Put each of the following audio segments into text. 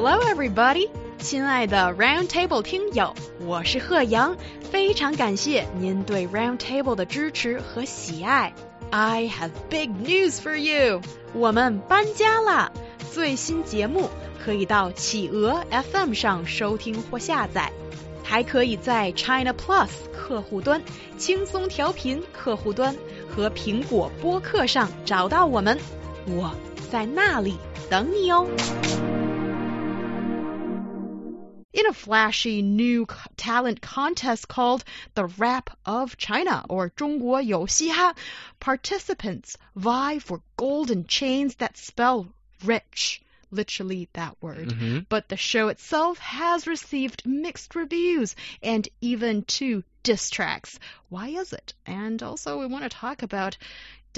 Hello, everybody！亲爱的 Round Table 听友，我是贺阳，非常感谢您对 Round Table 的支持和喜爱。I have big news for you！我们搬家啦！最新节目可以到企鹅 FM 上收听或下载，还可以在 China Plus 客户端、轻松调频客户端和苹果播客上找到我们。我在那里等你哦。in a flashy new talent contest called the Rap of China or 中国有嘻哈, participants vie for golden chains that spell rich. Literally that word. Mm-hmm. But the show itself has received mixed reviews and even two diss tracks. Why is it? And also, we want to talk about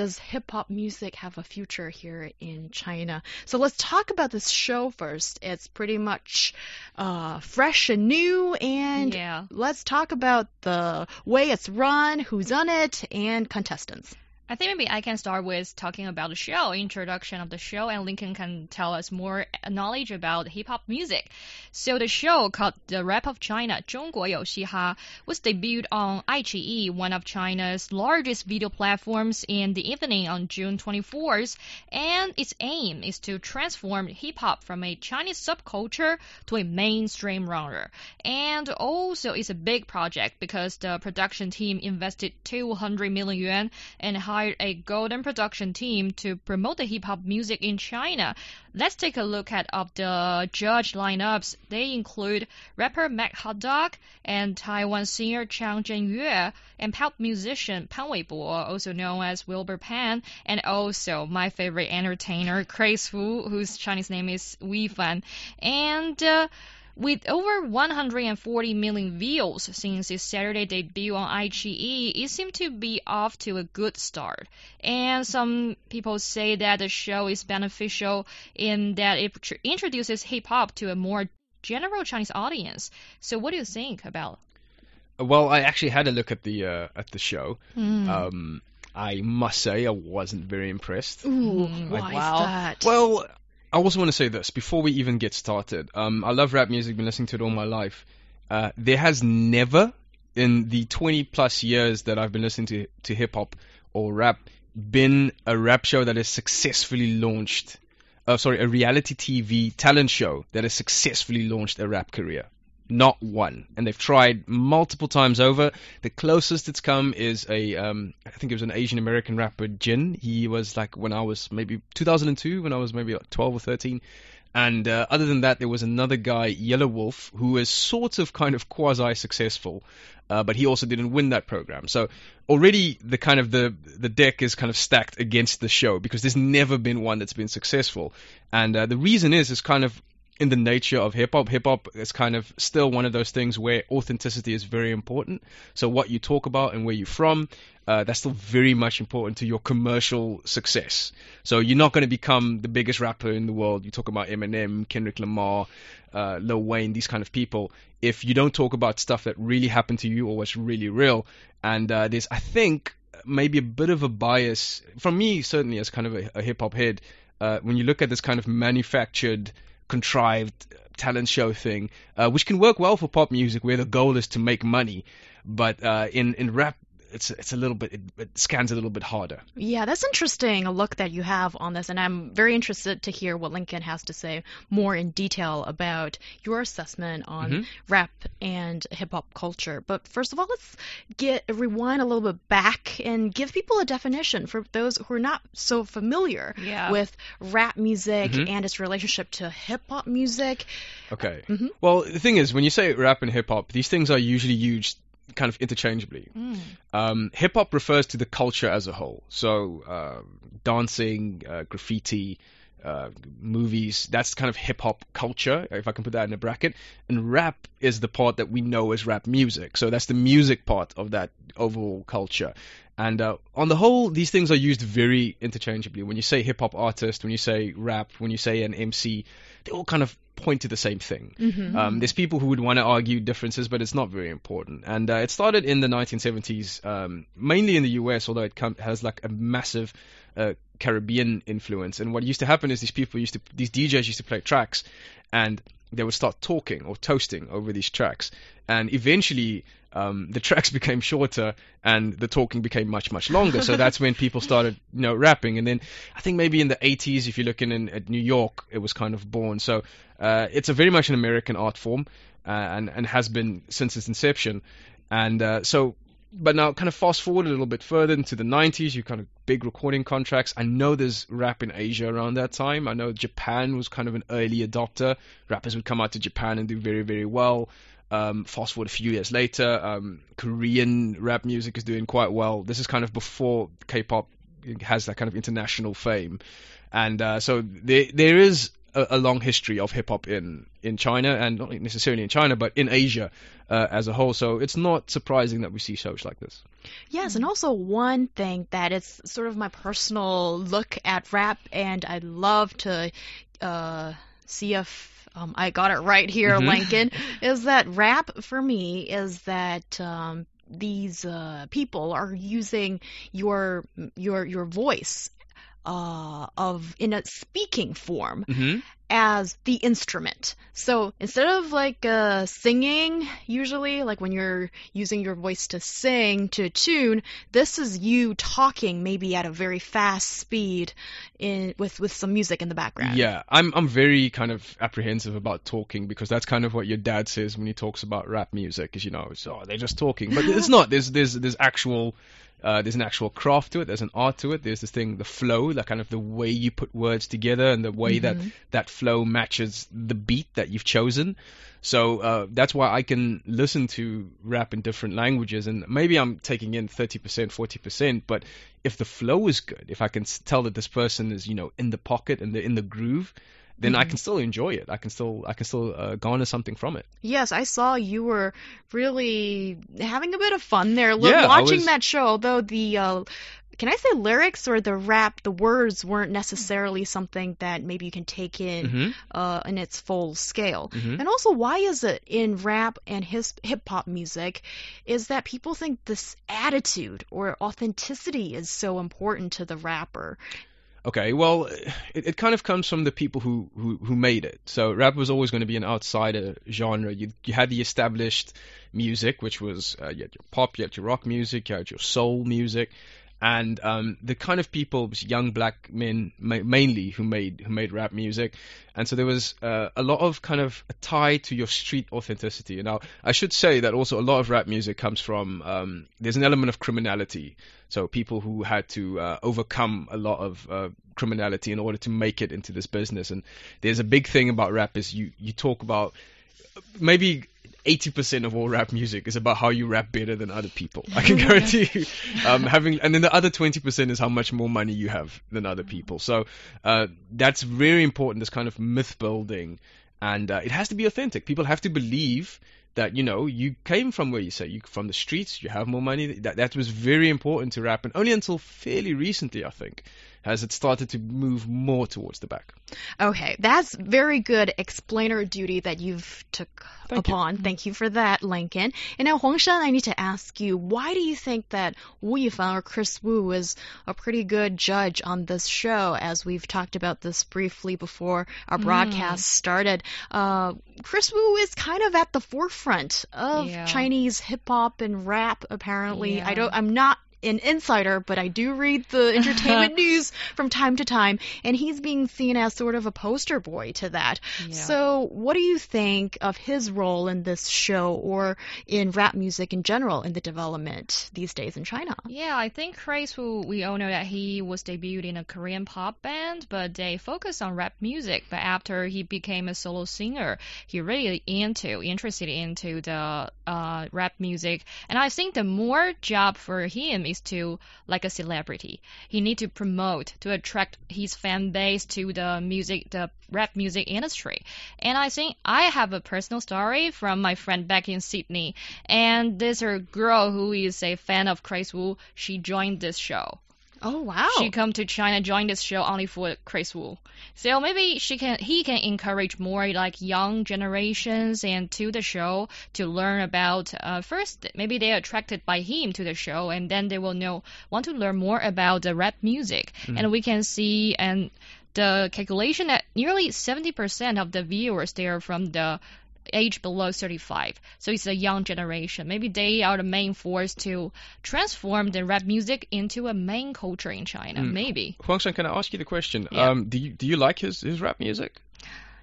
does hip hop music have a future here in China? So let's talk about this show first. It's pretty much uh, fresh and new, and Yeah. let's talk about the way it's run, who's on it, and contestants. I think maybe I can start with talking about the show, introduction of the show, and Lincoln can tell us more knowledge about hip hop music. So the show called The Rap of China, 中国有嘻哈, was debuted on iQIYI, one of China's largest video platforms, in the evening on June 24th, and its aim is to transform hip hop from a Chinese subculture to a mainstream genre. And also, it's a big project because the production team invested 200 million yuan and hired a golden production team to promote the hip hop music in China. Let's take a look at of the judge lineups. They include rapper MC Hot Dog and Taiwan singer Chang Zhenyue and pop musician Pan Weibo, also known as Wilber Pan, and also my favorite entertainer Chris Wu, whose Chinese name is Wei Fan. And uh, with over 140 million views since its Saturday debut on iQIYI, it seemed to be off to a good start. And some people say that the show is beneficial in that it introduces hip hop to a more general Chinese audience. So, what do you think about? Well, I actually had a look at the uh, at the show. Hmm. Um, I must say I wasn't very impressed. Ooh, Mm, why wow. is that? Well, I also want to say this before we even get started. Um, I love rap music. Been listening to it all my life. Uh, there has never, in the 20 plus years that I've been listening to to hip hop or rap, been a rap show that has successfully launched. Uh, sorry, a reality TV talent show that has successfully launched a rap career. Not one, and they've tried multiple times over. The closest it's come is a, um, I think it was an Asian American rapper, Jin. He was like when I was maybe 2002, when I was maybe like 12 or 13. And uh, other than that, there was another guy, Yellow Wolf, who was sort of kind of quasi successful, uh, but he also didn't win that program. So already the kind of the the deck is kind of stacked against the show because there's never been one that's been successful. And uh, the reason is is kind of in the nature of hip hop. Hip hop is kind of still one of those things where authenticity is very important. So what you talk about and where you're from, uh, that's still very much important to your commercial success. So you're not going to become the biggest rapper in the world. You talk about Eminem, Kendrick Lamar, uh, Lil Wayne, these kind of people. If you don't talk about stuff that really happened to you or what's really real, and uh, there's, I think, maybe a bit of a bias from me, certainly as kind of a, a hip hop head, uh, when you look at this kind of manufactured contrived talent show thing, uh, which can work well for pop music, where the goal is to make money. But uh, in in rap, it's it's a little bit it, it scans a little bit harder. Yeah, that's interesting. A look that you have on this, and I'm very interested to hear what Lincoln has to say more in detail about your assessment on Mhm. rap and hip hop culture. But first of all, let's get rewind a little bit back and give people a definition for those who are not so familiar Yeah. with rap music Mhm. and its relationship to hip hop music. Okay. Mhm. Well, the thing is, when you say rap and hip hop, these things are usually used kind of interchangeably. Mm. Um, hip hop refers to the culture as a whole. So, uh, dancing, uh, graffiti, uh, movies, that's kind of hip hop culture, if I can put that in a bracket. And rap is the part that we know as rap music. So, that's the music part of that overall culture. And uh, on the whole, these things are used very interchangeably. When you say hip hop artist, when you say rap, when you say an MC, they all kind of point to the same thing. Mhm. Um, there's people who would want to argue differences, but it's not very important. And uh, it started in the 1970s, um, mainly in the US, although it com- has like a massive uh, Caribbean influence. And what used to happen is these people used to, these DJs used to play tracks, and they would start talking or toasting over these tracks, and eventually. Um, the tracks became shorter and the talking became much much longer. So that's when people started, you know, rapping. And then I think maybe in the 80s, if you're looking in at New York, it was kind of born. So uh, it's a very much an American art form uh, and and has been since its inception. And uh, so but now kind of fast forward a little bit further into the 90s you kind of big recording contracts. I know there's rap in asia around that time. I know japan was kind of an early adopter. Rappers would come out to japan and do very very well. Um, fast forward a few years later um, korean rap music is doing quite well. This is kind of before k-pop has that kind of international fame. And uh, so there there is a, a long history of hip hop in in China and not necessarily in China, but in Asia uh, as a whole. So it's not surprising that we see shows like this. Yes, and also one thing that it's sort of my personal look at rap, and I'd love to uh, see if um, I got it right here, Mhm. Lincoln, is that rap for me is that um, these uh, people are using your your your voice uh, of in a speaking form hmm as the instrument. So instead of like uh, singing, usually, like when you're using your voice to sing to tune, this is you talking maybe at a very fast speed in with with some music in the background. Yeah, I'm I'm very kind of apprehensive about talking because that's kind of what your dad says when he talks about rap music. Is you know, it's, oh, they're just talking, but it's not. There's there's there's actual. Uh, there's an actual craft to it. There's an art to it. There's this thing, the flow, like kind of the way you put words together and the way that Mhm. that flow matches the beat that you've chosen. So uh, that's why I can listen to rap in different languages, and maybe I'm taking in 30%, 40%. But if the flow is good, if I can tell that this person is, you know, in the pocket and they're in the groove, then I Mhm. can still enjoy it. I can still, I can still uh, garner something from it. Yes, I saw you were really having a bit of fun there Yeah, watching was- that show. Although the uh, can I say lyrics or the rap, the words weren't necessarily something that maybe you can take in Mhm. uh, in its full scale. Mhm. And also, why is it in rap and his hip hop music is that people think this attitude or authenticity is so important to the rapper? Okay, well, it, it kind of comes from the people who, who, who made it. So rap was always going to be an outsider genre. You, you had the established music, which was uh, you had your pop, you had your rock music, you had your soul music, and um, the kind of people, young black men ma- mainly, who made who made rap music. And so there was uh, a lot of kind of a tie to your street authenticity. Now, I should say that also a lot of rap music comes from um, there's an element of criminality. So people who had to uh, overcome a lot of uh, criminality in order to make it into this business. And there's a big thing about rap is you you talk about maybe 80% of all rap music is about how you rap better than other people. I can guarantee you. Um, having and then the other 20% is how much more money you have than other people. So uh, that's very important. This kind of myth building, and uh, it has to be authentic. People have to believe that you know you came from where you say you from the streets. You have more money. That that was very important to rap, and only until fairly recently, I think, has it started to move more towards the back. Okay, that's very good explainer duty that you've took Thank you. upon. Thank you for that, Lincoln. And now, Huangshan, I need to ask you, why do you think that Wu Yifan or Chris Wu is a pretty good judge on this show? As we've talked about this briefly before our Mm. broadcast started, uh, Chris Wu is kind of at the forefront of Yeah. Chinese hip hop and rap. Apparently, I don't. I'm not an insider, but I do read the entertainment news from time to time, and he's being seen as sort of a poster boy to that. Yeah. So, what do you think of his role in this show or in rap music in general in the development these days in China? Yeah, I think Chris, who we all know that he was debuted in a Korean pop band, but they focus on rap music. But after he became a solo singer, he really into interested into the uh, rap music. And I think the more job for him to like a celebrity. He need to promote to attract his fan base to the music, the rap music industry. And I think I have a personal story from my friend back in Sydney. And a girl who is a fan of Chris Wu. She joined this show. Oh wow. She come to China, join this show only for Chris Wu. So maybe she can, he can encourage more like young generations and to the show to learn about. Uh, first, maybe they're attracted by him to the show, and then they will know want to learn more about the rap music, and we can see and the calculation that nearly 70% of the viewers they are from the age below 35. So it's a young generation. Maybe they are the main force to transform the rap music into a main culture in China. Maybe. Huangshan, can I ask you the question? Yeah. Um, do you do you like his his rap music?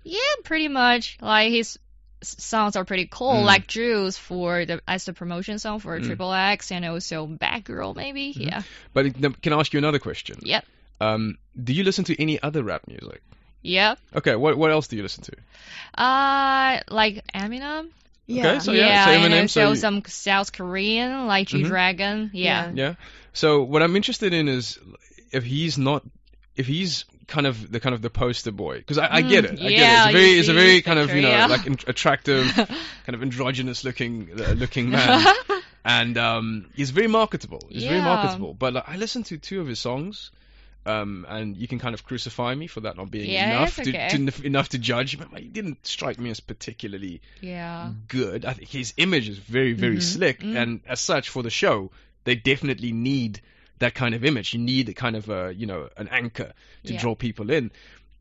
Yeah, pretty much. Like his songs are pretty cool, Mm. like Juice for the as the promotion song for Mm. Triple X, and also Bad Girl, maybe. Yeah. But can I ask you another question? Yep. Um, do you listen to any other rap music? Yep. Okay, what what else do you listen to? Uh, like Eminem. yeah. Okay, so yeah, so and Eminem, also so you- some South Korean like G Mhm. Dragon. Yeah. Yeah. So what I'm interested in is if he's not, if he's kind of the kind of the poster boy, because I, I get Mm, it. I yeah, get it. It's a very, it's a very his kind of you know yeah. like in, attractive, kind of androgynous looking uh, looking man, and um, he's very marketable. He's very marketable. But like, I listened to two of his songs. Um, and you can kind of crucify me for that not being Yeah, enough it's to, okay. to enough to judge. But he didn't strike me as particularly yeah. good. I think his image is very, very Mhm. slick, Mm. and as such, for the show, they definitely need that kind of image. You need a kind of a, you know, an anchor to Yeah. draw people in.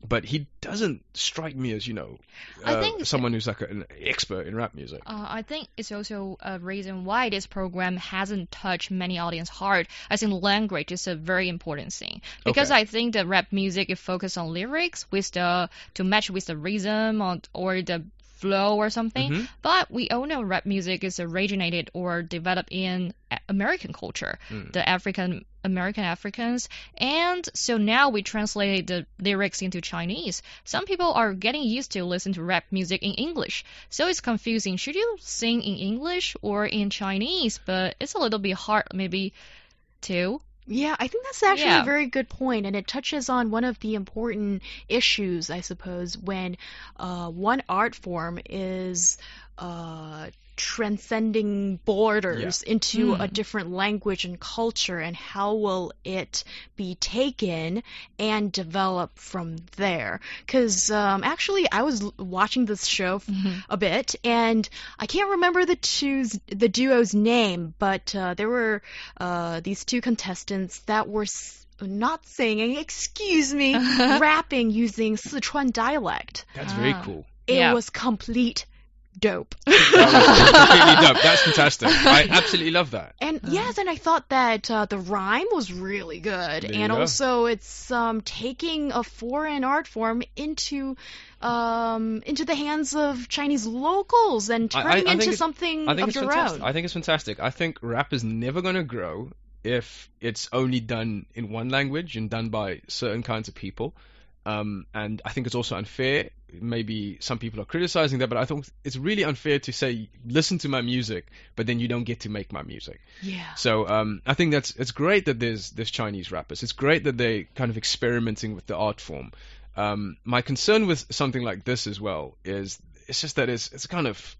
But he doesn't strike me as, you know, I uh, think- someone who's like an expert in rap music. Uh, I think it's also a reason why this program hasn't touched many audience hard. I think language is a very important thing because Okay. I think the rap music is focused on lyrics with the to match with the rhythm or, or the flow or something. Mhm. But we all know rap music is originated or developed in American culture, Mm. the African American Africans, and so now we translate the lyrics into Chinese. Some people are getting used to listen to rap music in English, so it's confusing. Should you sing in English or in Chinese? But it's a little bit hard, maybe, too. Yeah, I think that's actually Yeah. a very good point, and it touches on one of the important issues, I suppose, when uh, one art form is uh, transcending borders into a Mm. different language and culture, and how will it be taken and develop from there? Because um, actually, I was watching this show a bit, and I can't remember the two's the duo's name, but uh, there were uh, these two contestants that were s- not singing, excuse me, rapping using Sichuan dialect. That's very Ah. cool. It Yeah. was complete dope. That completely dope. That's fantastic. I absolutely love that. And yes, and I thought that uh, the rhyme was really good, and go. also it's um, taking a foreign art form into um, into the hands of Chinese locals and I- I- turning I into something I think of it's fantastic. own. I think it's fantastic. I think rap is never going to grow if it's only done in one language and done by certain kinds of people. Um, and I think it's also unfair. Maybe some people are criticizing that, but I think it's really unfair to say listen to my music, but then you don't get to make my music. yeah. So um, I think that's it's great that there's there's Chinese rappers. It's great that they're kind of experimenting with the art form. Um, my concern with something like this as well is it's just that it's it's kind of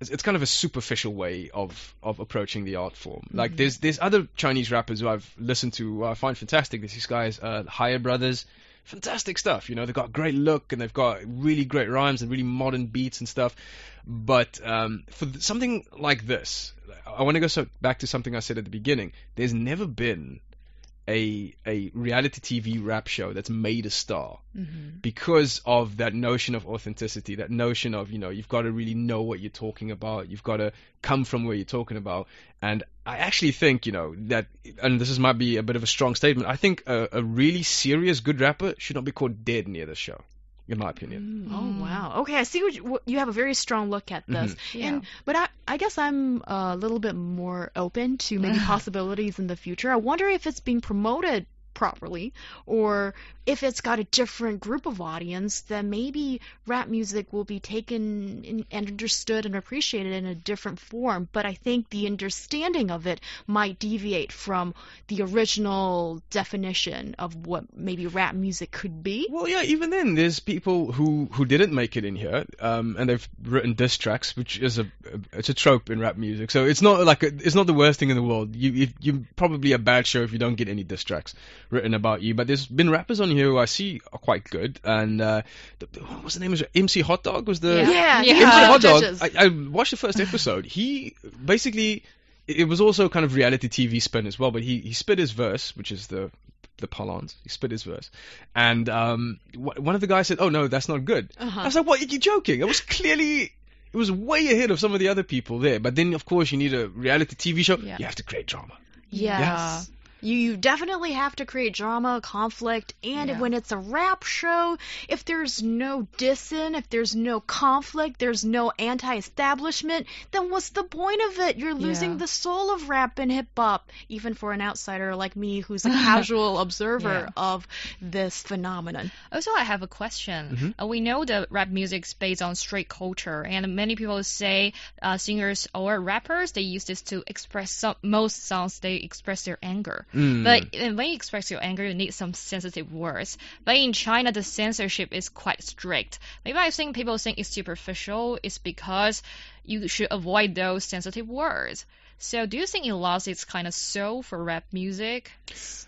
it's, it's kind of a superficial way of of approaching the art form. Like there's there's other Chinese rappers who I've listened to who I find fantastic. There's these guys, uh, Higher Brothers. Fantastic stuff, you know. They've got great look and they've got really great rhymes and really modern beats and stuff. But um, for th- something like this, I want to go so back to something I said at the beginning. There's never been a a reality TV rap show that's made a star Mm-hmm. because of that notion of authenticity, that notion of you know you've got to really know what you're talking about, you've got to come from where you're talking about, and I actually think you know that, and this is might be a bit of a strong statement. I think a, a really serious good rapper should not be caught dead near this show, in my opinion. Mm. Oh wow. Okay, I see what you, what- you have a very strong look at mm-hmm. this. Yeah. And but I I guess I'm a little bit more open to maybe possibilities in the future. I wonder if it's being promoted properly, or if it's got a different group of audience, then maybe rap music will be taken and understood and appreciated in a different form. But I think the understanding of it might deviate from the original definition of what maybe rap music could be. Well, yeah, even then, there's people who, who didn't make it in here, um, and they've written diss tracks, which is a it's a trope in rap music. So it's not like a, it's not the worst thing in the world. You if, you're probably a bad show if you don't get any diss tracks written about you. But there's been rappers on here who I see are quite good, and uh, the, what's the name of it? MC Hot Dog was the Yeah, Yeah. yeah. MC Hot Dog. I, I watched the first episode. He basically it was also kind of reality TV spin as well, but he he spit his verse, which is the the parlance. He spit his verse, and um, wh- one of the guys said, "Oh no, that's not good." Uh-huh. I was like, "What? Are you joking?" It was clearly. It was way ahead of some of the other people there, but then of course you need a reality TV show. Yeah. You have to create drama. Yeah. You, you definitely have to create drama, conflict, and Yeah. when it's a rap show, if there's no dissing, if there's no conflict, there's no anti-establishment, then what's the point of it? You're losing Yeah. the soul of rap and hip hop, even for an outsider like me who's a casual observer Yeah. of this phenomenon. Also, I have a question. Mhm. Uh, we know that rap music is based on street culture, and many people say uh, singers or rappers they use this to express some. Most songs they express their anger. Mm. But when you express your anger, you need some sensitive words. But in China, the censorship is quite strict. Maybe I think people think it's superficial. It's because you should avoid those sensitive words. So, do you think it lost its kind of soul for rap music?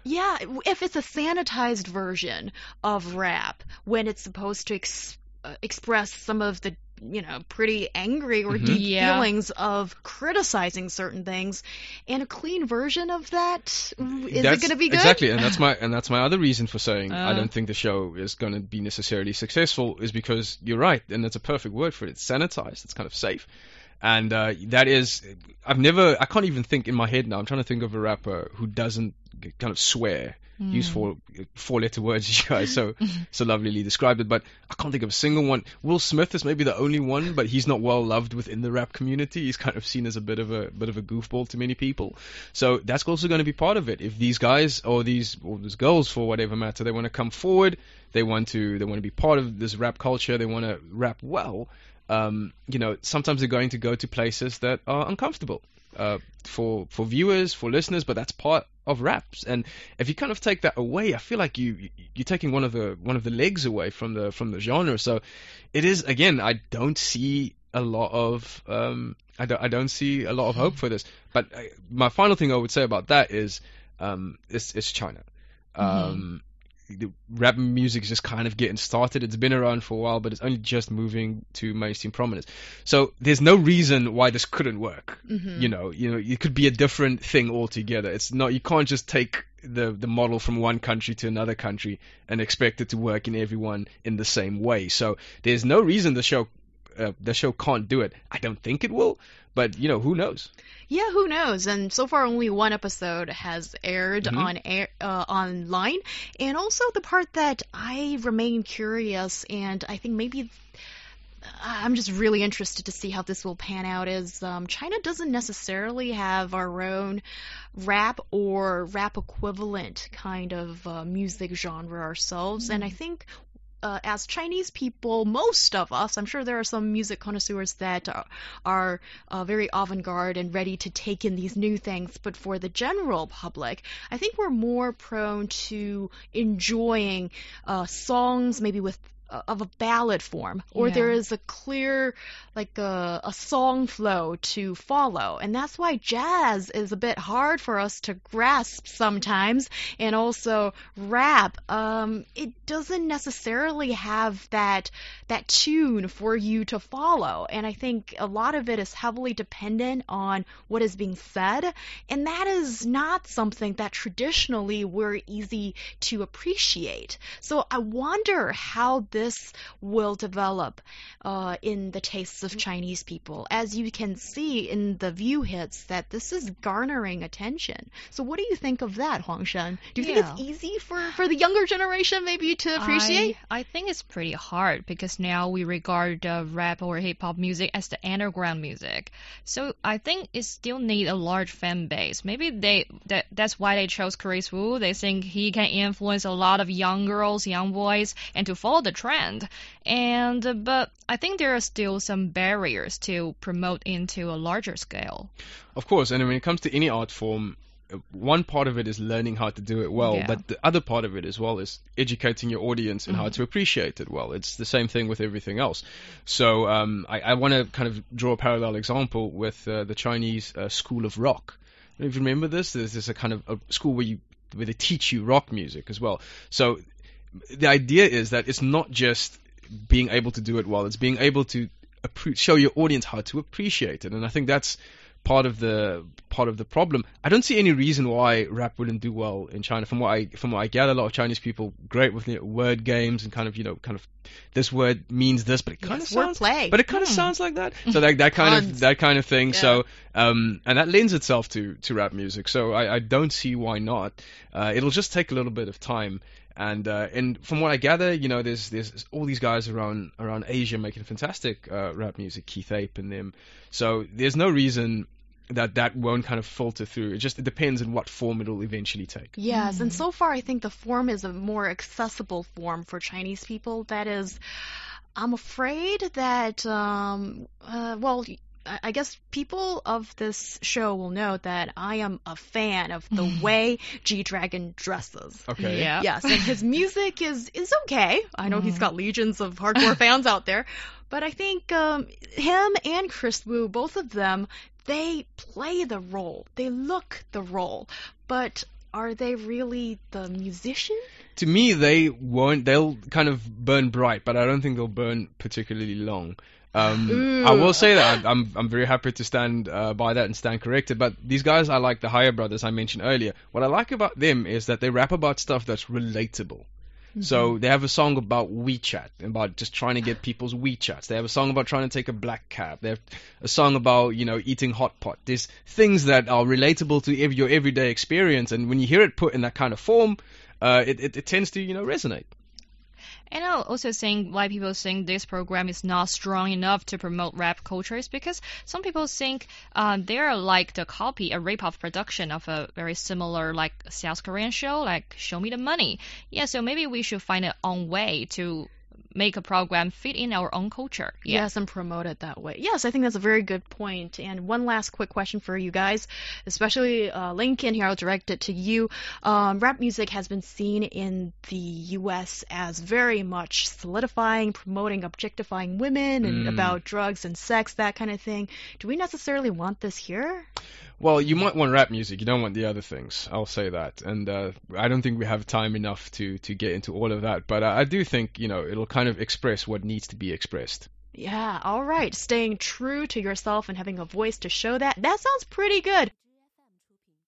Yeah, if it's a sanitized version of rap, when it's supposed to ex- uh, express some of the, you know, pretty angry or Mhm. deep Yeah. feelings of criticizing certain things, and a clean version of that, is it going to be good? Exactly, and that's my and that's my other reason for saying I Uh. don't think the show is going to be necessarily successful is because you're right, and that's a perfect word for it. It's sanitized. It's kind of safe, and uh, that is I've never I can't even think in my head now. I'm trying to think of a rapper who doesn't kind of swear. Use Hmm. four four letter words, you guys so so lovelily described it, but I can't think of a single one. Will Smith is maybe the only one, but he's not well loved within the rap community. He's kind of seen as a bit of a bit of a goofball to many people. So that's also going to be part of it. If these guys or these or these girls, for whatever matter, they want to come forward, they want to they want to be part of this rap culture, they want to rap well. Um, you know, sometimes they're going to go to places that are uncomfortable uh, for for viewers, for listeners, but that's part of raps. And if you kind of take that away, I feel like you you- you're taking one of the one of the legs away from the from the genre. So it is again, I don't see a lot of um, I don't I don't see a lot of hope for this. But uh, my final thing I would say about that is um, it's it's China. Um, the rap music is just kind of getting started. It's been around for a while, but it's only just moving to mainstream prominence. So there's no reason why this couldn't work. Mhm. You know, you know, it could be a different thing altogether. It's not. You can't just take the the model from one country to another country and expect it to work in everyone in the same way. So there's no reason the show uh, the show can't do it. I don't think it will, but you know, who knows? Yeah, who knows? And so far, only one episode has aired Mhm. on air uh, online, and also the part that I remain curious, and I think maybe I'm just really interested to see how this will pan out. Is um, China doesn't necessarily have our own rap or rap equivalent kind of uh, music genre ourselves, and I think uh, as Chinese people, most of us, I'm sure there are some music connoisseurs that are, are uh, very avant garde and ready to take in these new things, but for the general public, I think we're more prone to enjoying uh, songs maybe with of a ballad form, or Yeah. there is a clear, like a, a song flow to follow, and that's why jazz is a bit hard for us to grasp sometimes, and also rap. Um, it doesn't necessarily have that that tune for you to follow, and I think a lot of it is heavily dependent on what is being said, and that is not something that traditionally we're easy to appreciate. So I wonder how this this will develop uh, in the tastes of Chinese people. As you can see in the view hits, that this is garnering attention. So, what do you think of that, Huang Shen? Do you Yeah. think it's easy for, for the younger generation maybe to appreciate? I, I think it's pretty hard because now we regard uh, rap or hip hop music as the underground music. So I think it still need a large fan base. Maybe they that that's why they chose Chris Wu. They think he can influence a lot of young girls, young boys, and to follow the trend. And uh, but I think there are still some barriers to promote into a larger scale. Of course, and when it comes to any art form, uh, one part of it is learning how to do it well, Yeah. but the other part of it as well is educating your audience in how to appreciate it well. It's the same thing with everything else. So um, I, I want to kind of draw a parallel example with uh, the Chinese uh, School of Rock. If you remember this, there's this a kind of a school where you where they teach you rock music as well. So the idea is that it's not just being able to do it well; it's being able to show your audience how to appreciate it. And I think that's part of the part of the problem. I don't see any reason why rap wouldn't do well in China. From what I from what I gather, a lot of Chinese people great with you know, word games and kind of you know kind of this word means this, but it kind Yes, of sounds wordplay. but it kind of Hmm. sounds like that. So that that kind of that kind of thing. Yeah. So um, and that lends itself to to rap music. So I, I don't see why not. Uh, it'll just take a little bit of time. And uh, and from what I gather, you know, there's there's all these guys around around Asia making fantastic uh, rap music, Keith Ape and them. So there's no reason that that won't kind of filter through. It just it depends on what form it'll eventually take. Yes, and so far I think the form is a more accessible form for Chinese people. That is, I'm afraid that, um, uh, well, I I guess people of this show will know that I am a fan of the way G Dragon dresses. Okay. Yeah. Yes, and his music is is okay. I know he's got legions of hardcore fans out there, but I think um, him and Chris Wu, both of them, they play the role. They look the role, but are they really the musician? To me, they won't. They'll kind of burn bright, but I don't think they'll burn particularly long. Um, I will say that I'm I'm very happy to stand uh, by that and stand corrected. But these guys, I like the Higher Brothers I mentioned earlier. What I like about them is that they rap about stuff that's relatable. So they have a song about WeChat, about just trying to get people's WeChats. They have a song about trying to take a black cab. They have a song about you know eating hot pot. There's things that are relatable to your everyday experience, and when you hear it put in that kind of form, uh, it, it it tends to you know resonate. And I also think why people think this program is not strong enough to promote rap culture is because some people think uh, they're like the copy, a rip-off production of a very similar like South Korean show, like Show Me the Money. Yeah, so maybe we should find our own way to make a program fit in our own culture. Yeah. Yes, and promote it that way. Yes, I think that's a very good point. And one last quick question for you guys, especially uh, Lincoln here, I'll direct it to you. Um, rap music has been seen in the U.S. as very much solidifying, promoting, objectifying women and Mm. about drugs and sex, that kind of thing. Do we necessarily want this here? Well, you might want rap music. You don't want the other things. I'll say that. And uh, I don't think we have time enough to to get into all of that. But uh, I do think you know it'll kind of express what needs to be expressed. Yeah, all right. Staying true to yourself and having a voice to show that, that sounds pretty good.